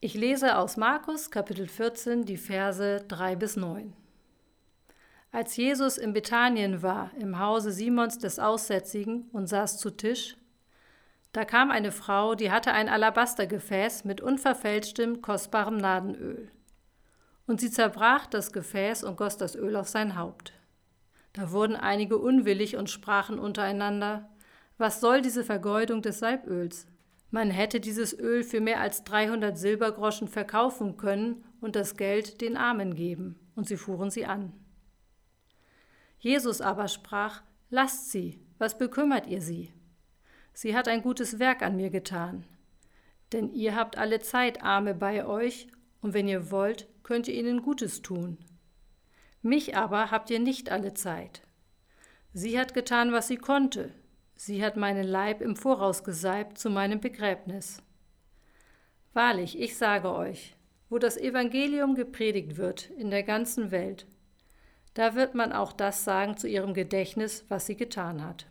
Ich lese aus Markus Kapitel 14 die Verse 3 bis 9. Als Jesus in Bethanien war, im Hause Simons des Aussätzigen und saß zu Tisch, da kam eine Frau, die hatte ein Alabastergefäß mit unverfälschtem, kostbarem Nadenöl. Und sie zerbrach das Gefäß und goss das Öl auf sein Haupt. Da wurden einige unwillig und sprachen untereinander, was soll diese Vergeudung des Salböls? Man hätte dieses Öl für mehr als 300 Silbergroschen verkaufen können und das Geld den Armen geben. Und sie fuhren sie an. Jesus aber sprach, Lasst sie, was bekümmert ihr sie? Sie hat ein gutes Werk an mir getan. Denn ihr habt alle Zeit Arme bei euch, und wenn ihr wollt, könnt ihr ihnen Gutes tun. Mich aber habt ihr nicht alle Zeit. Sie hat getan, was sie konnte, Sie hat meinen Leib im Voraus gesalbt zu meinem Begräbnis. Wahrlich, ich sage euch, wo das Evangelium gepredigt wird in der ganzen Welt, da wird man auch das sagen zu ihrem Gedächtnis, was sie getan hat.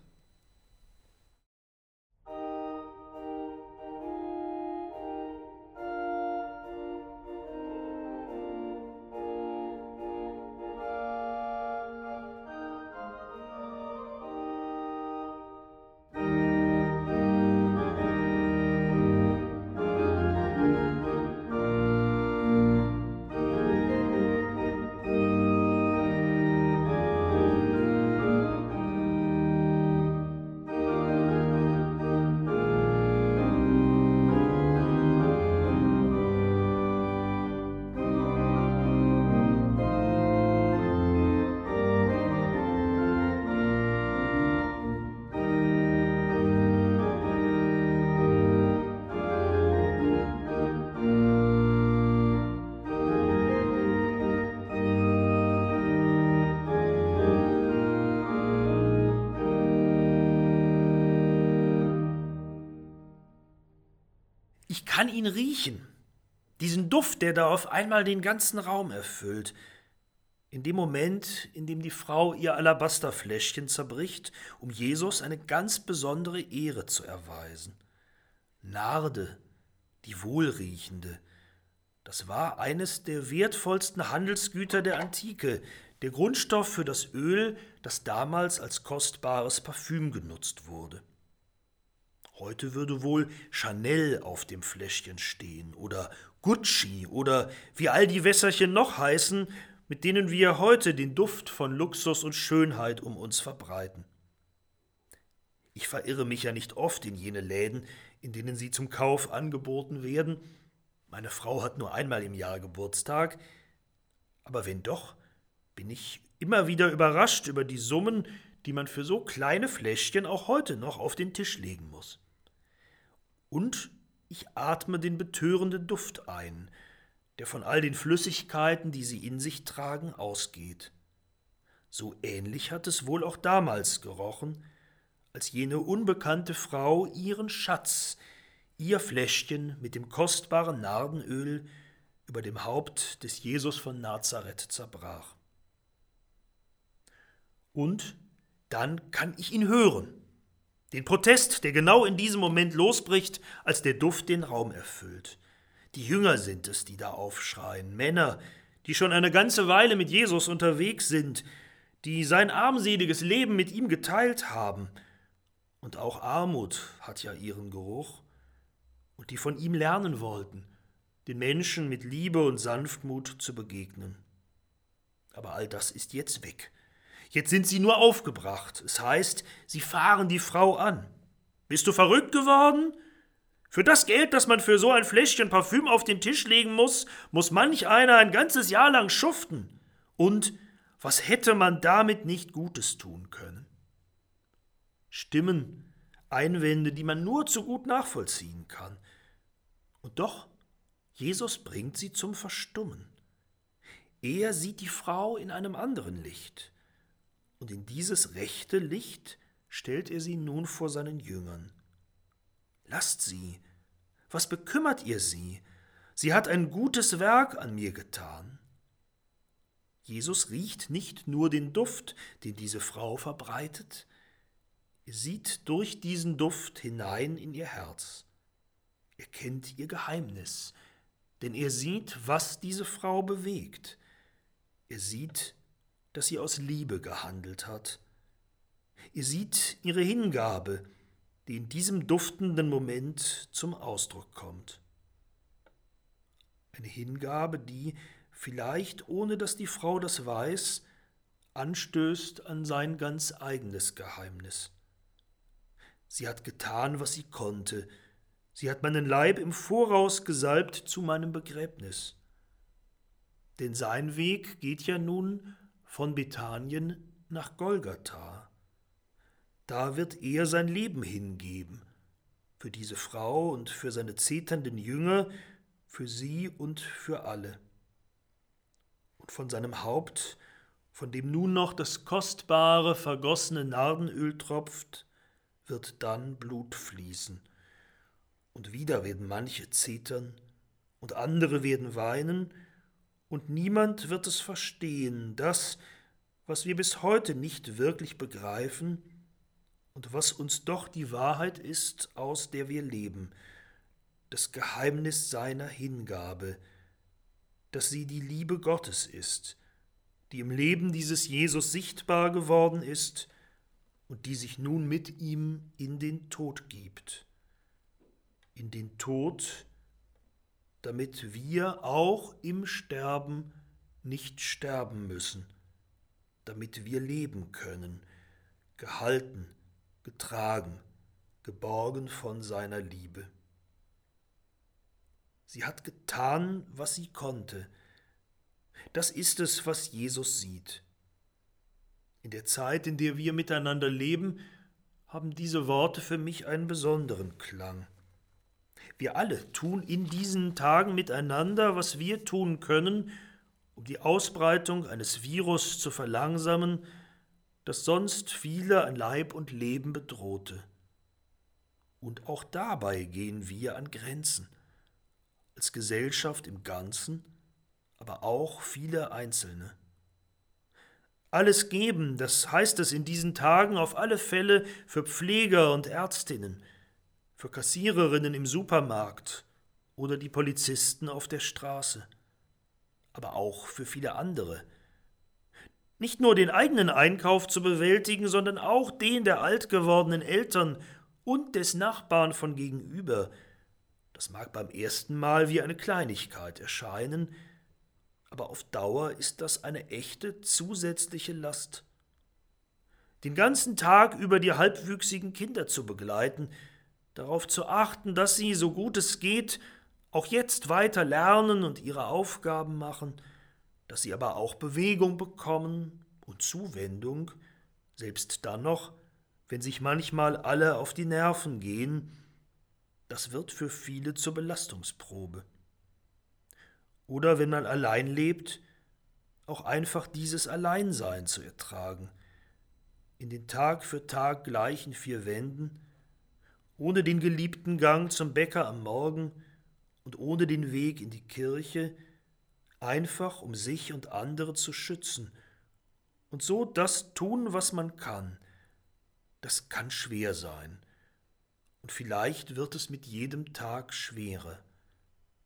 Kann ihn riechen. Diesen Duft, der da auf einmal den ganzen Raum erfüllt. In dem Moment, in dem die Frau ihr Alabasterfläschchen zerbricht, um Jesus eine ganz besondere Ehre zu erweisen. Narde, die Wohlriechende, das war eines der wertvollsten Handelsgüter der Antike, der Grundstoff für das Öl, das damals als kostbares Parfüm genutzt wurde. Heute würde wohl Chanel auf dem Fläschchen stehen oder Gucci oder wie all die Wässerchen noch heißen, mit denen wir heute den Duft von Luxus und Schönheit um uns verbreiten. Ich verirre mich ja nicht oft in jene Läden, in denen sie zum Kauf angeboten werden. Meine Frau hat nur einmal im Jahr Geburtstag. Aber wenn doch, bin ich immer wieder überrascht über die Summen, die man für so kleine Fläschchen auch heute noch auf den Tisch legen muss und ich atme den betörenden Duft ein, der von all den Flüssigkeiten, die sie in sich tragen, ausgeht. So ähnlich hat es wohl auch damals gerochen, als jene unbekannte Frau ihren Schatz, ihr Fläschchen mit dem kostbaren Nardenöl über dem Haupt des Jesus von Nazareth zerbrach. Und dann kann ich ihn hören, den Protest, der genau in diesem Moment losbricht, als der Duft den Raum erfüllt. Die Jünger sind es, die da aufschreien, Männer, die schon eine ganze Weile mit Jesus unterwegs sind, die sein armseliges Leben mit ihm geteilt haben. Und auch Armut hat ja ihren Geruch, und die von ihm lernen wollten, den Menschen mit Liebe und Sanftmut zu begegnen. Aber all das ist jetzt weg. Jetzt sind sie nur aufgebracht. Es heißt, sie fahren die Frau an. Bist du verrückt geworden? Für das Geld, das man für so ein Fläschchen Parfüm auf den Tisch legen muss, muss manch einer ein ganzes Jahr lang schuften. Und was hätte man damit nicht Gutes tun können? Stimmen, Einwände, die man nur zu gut nachvollziehen kann. Und doch, Jesus bringt sie zum Verstummen. Er sieht die Frau in einem anderen Licht und in dieses rechte Licht stellt er sie nun vor seinen Jüngern. Lasst sie, was bekümmert ihr sie? Sie hat ein gutes Werk an mir getan. Jesus riecht nicht nur den Duft, den diese Frau verbreitet, er sieht durch diesen Duft hinein in ihr Herz. Er kennt ihr Geheimnis, denn er sieht, was diese Frau bewegt. Er sieht, dass sie aus Liebe gehandelt hat. Er sieht ihre Hingabe, die in diesem duftenden Moment zum Ausdruck kommt. Eine Hingabe, die, vielleicht ohne dass die Frau das weiß, anstößt an sein ganz eigenes Geheimnis. Sie hat getan, was sie konnte, sie hat meinen Leib im Voraus gesalbt zu meinem Begräbnis. Denn sein Weg geht ja nun von Bethanien nach Golgatha. Da wird er sein Leben hingeben, für diese Frau und für seine zeternden Jünger, für sie und für alle. Und von seinem Haupt, von dem nun noch das kostbare, vergossene Nardenöl tropft, wird dann Blut fließen. Und wieder werden manche zetern, und andere werden weinen, und niemand wird es verstehen, das, was wir bis heute nicht wirklich begreifen und was uns doch die Wahrheit ist, aus der wir leben, das Geheimnis seiner Hingabe, dass sie die Liebe Gottes ist, die im Leben dieses Jesus sichtbar geworden ist und die sich nun mit ihm in den Tod gibt. In den Tod, damit wir auch im Sterben nicht sterben müssen, damit wir leben können, gehalten, getragen, geborgen von seiner Liebe. Sie hat getan, was sie konnte. Das ist es, was Jesus sieht. In der Zeit, in der wir miteinander leben, haben diese Worte für mich einen besonderen Klang. Wir alle tun in diesen Tagen miteinander, was wir tun können, um die Ausbreitung eines Virus zu verlangsamen, das sonst viele an Leib und Leben bedrohte. Und auch dabei gehen wir an Grenzen als Gesellschaft im Ganzen, aber auch viele Einzelne. Alles geben, das heißt es in diesen Tagen auf alle Fälle für Pfleger und Ärztinnen, für Kassiererinnen im Supermarkt oder die Polizisten auf der Straße, aber auch für viele andere. Nicht nur den eigenen Einkauf zu bewältigen, sondern auch den der alt gewordenen Eltern und des Nachbarn von gegenüber, das mag beim ersten Mal wie eine Kleinigkeit erscheinen, aber auf Dauer ist das eine echte zusätzliche Last. Den ganzen Tag über die halbwüchsigen Kinder zu begleiten, darauf zu achten, dass sie, so gut es geht, auch jetzt weiter lernen und ihre Aufgaben machen, dass sie aber auch Bewegung bekommen und Zuwendung, selbst dann noch, wenn sich manchmal alle auf die Nerven gehen, das wird für viele zur Belastungsprobe. Oder wenn man allein lebt, auch einfach dieses Alleinsein zu ertragen, in den Tag für Tag gleichen vier Wänden, ohne den geliebten Gang zum Bäcker am Morgen und ohne den Weg in die Kirche, einfach um sich und andere zu schützen und so das tun, was man kann. Das kann schwer sein und vielleicht wird es mit jedem Tag schwerer.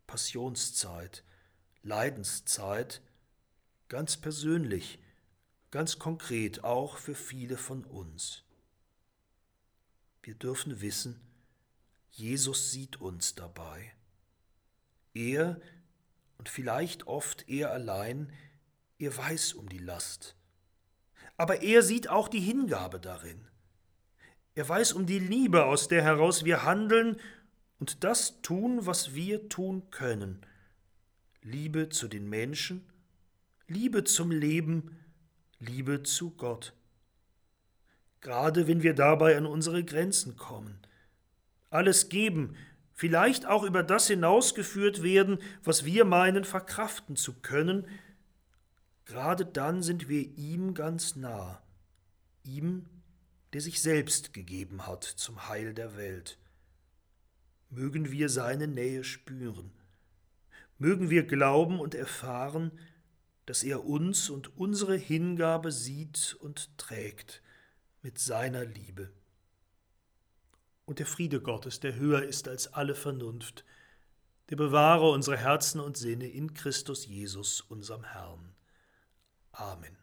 Passionszeit, Leidenszeit, ganz persönlich, ganz konkret auch für viele von uns. Wir dürfen wissen, Jesus sieht uns dabei. Er, und vielleicht oft er allein, er weiß um die Last. Aber er sieht auch die Hingabe darin. Er weiß um die Liebe, aus der heraus wir handeln und das tun, was wir tun können. Liebe zu den Menschen, Liebe zum Leben, Liebe zu Gott. Gerade wenn wir dabei an unsere Grenzen kommen. Alles geben, vielleicht auch über das hinausgeführt werden, was wir meinen verkraften zu können, gerade dann sind wir ihm ganz nah, ihm der sich selbst gegeben hat zum Heil der Welt. Mögen wir seine Nähe spüren, mögen wir glauben und erfahren, dass er uns und unsere Hingabe sieht und trägt mit seiner Liebe. Und der Friede Gottes, der höher ist als alle Vernunft, der bewahre unsere Herzen und Sinne in Christus Jesus, unserem Herrn. Amen.